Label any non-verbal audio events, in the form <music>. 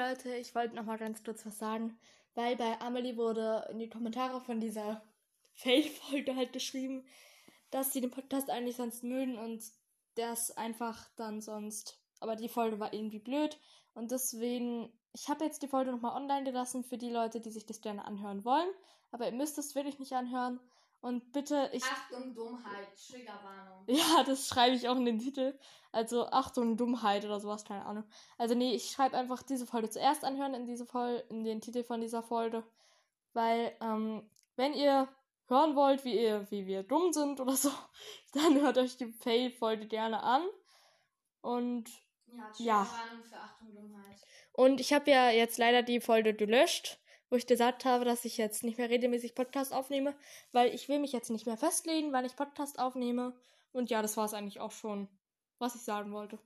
Leute, ich wollte noch mal ganz kurz was sagen, weil bei Amelie wurde in die Kommentare von dieser <laughs> Fail-Folge halt geschrieben, dass sie den Podcast eigentlich sonst mögen und das einfach dann sonst. Aber die Folge war irgendwie blöd und deswegen, ich habe jetzt die Folge nochmal online gelassen für die Leute, die sich das gerne anhören wollen. Aber ihr müsst es wirklich nicht anhören. Und bitte, ich. Achtung, Dummheit, Triggerwarnung. Ja, <laughs> das schreibe ich auch in den Titel. Also Achtung, Dummheit oder sowas, keine Ahnung. Also nee, ich schreibe einfach diese Folge zuerst anhören in diese Folge, in den Titel von dieser Folge. Weil, ähm, wenn ihr hören wollt, wie ihr, wie wir dumm sind oder so, <laughs> dann hört euch die Fail-Folge gerne an. Und Ja, Ja. Für Achtung, Dummheit. Und ich habe ja jetzt leider die Folge gelöscht, wo ich gesagt habe, dass ich jetzt nicht mehr regelmäßig Podcast aufnehme, weil ich will mich jetzt nicht mehr festlegen, wann ich Podcast aufnehme. Und ja, das war es eigentlich auch schon, was ich sagen wollte.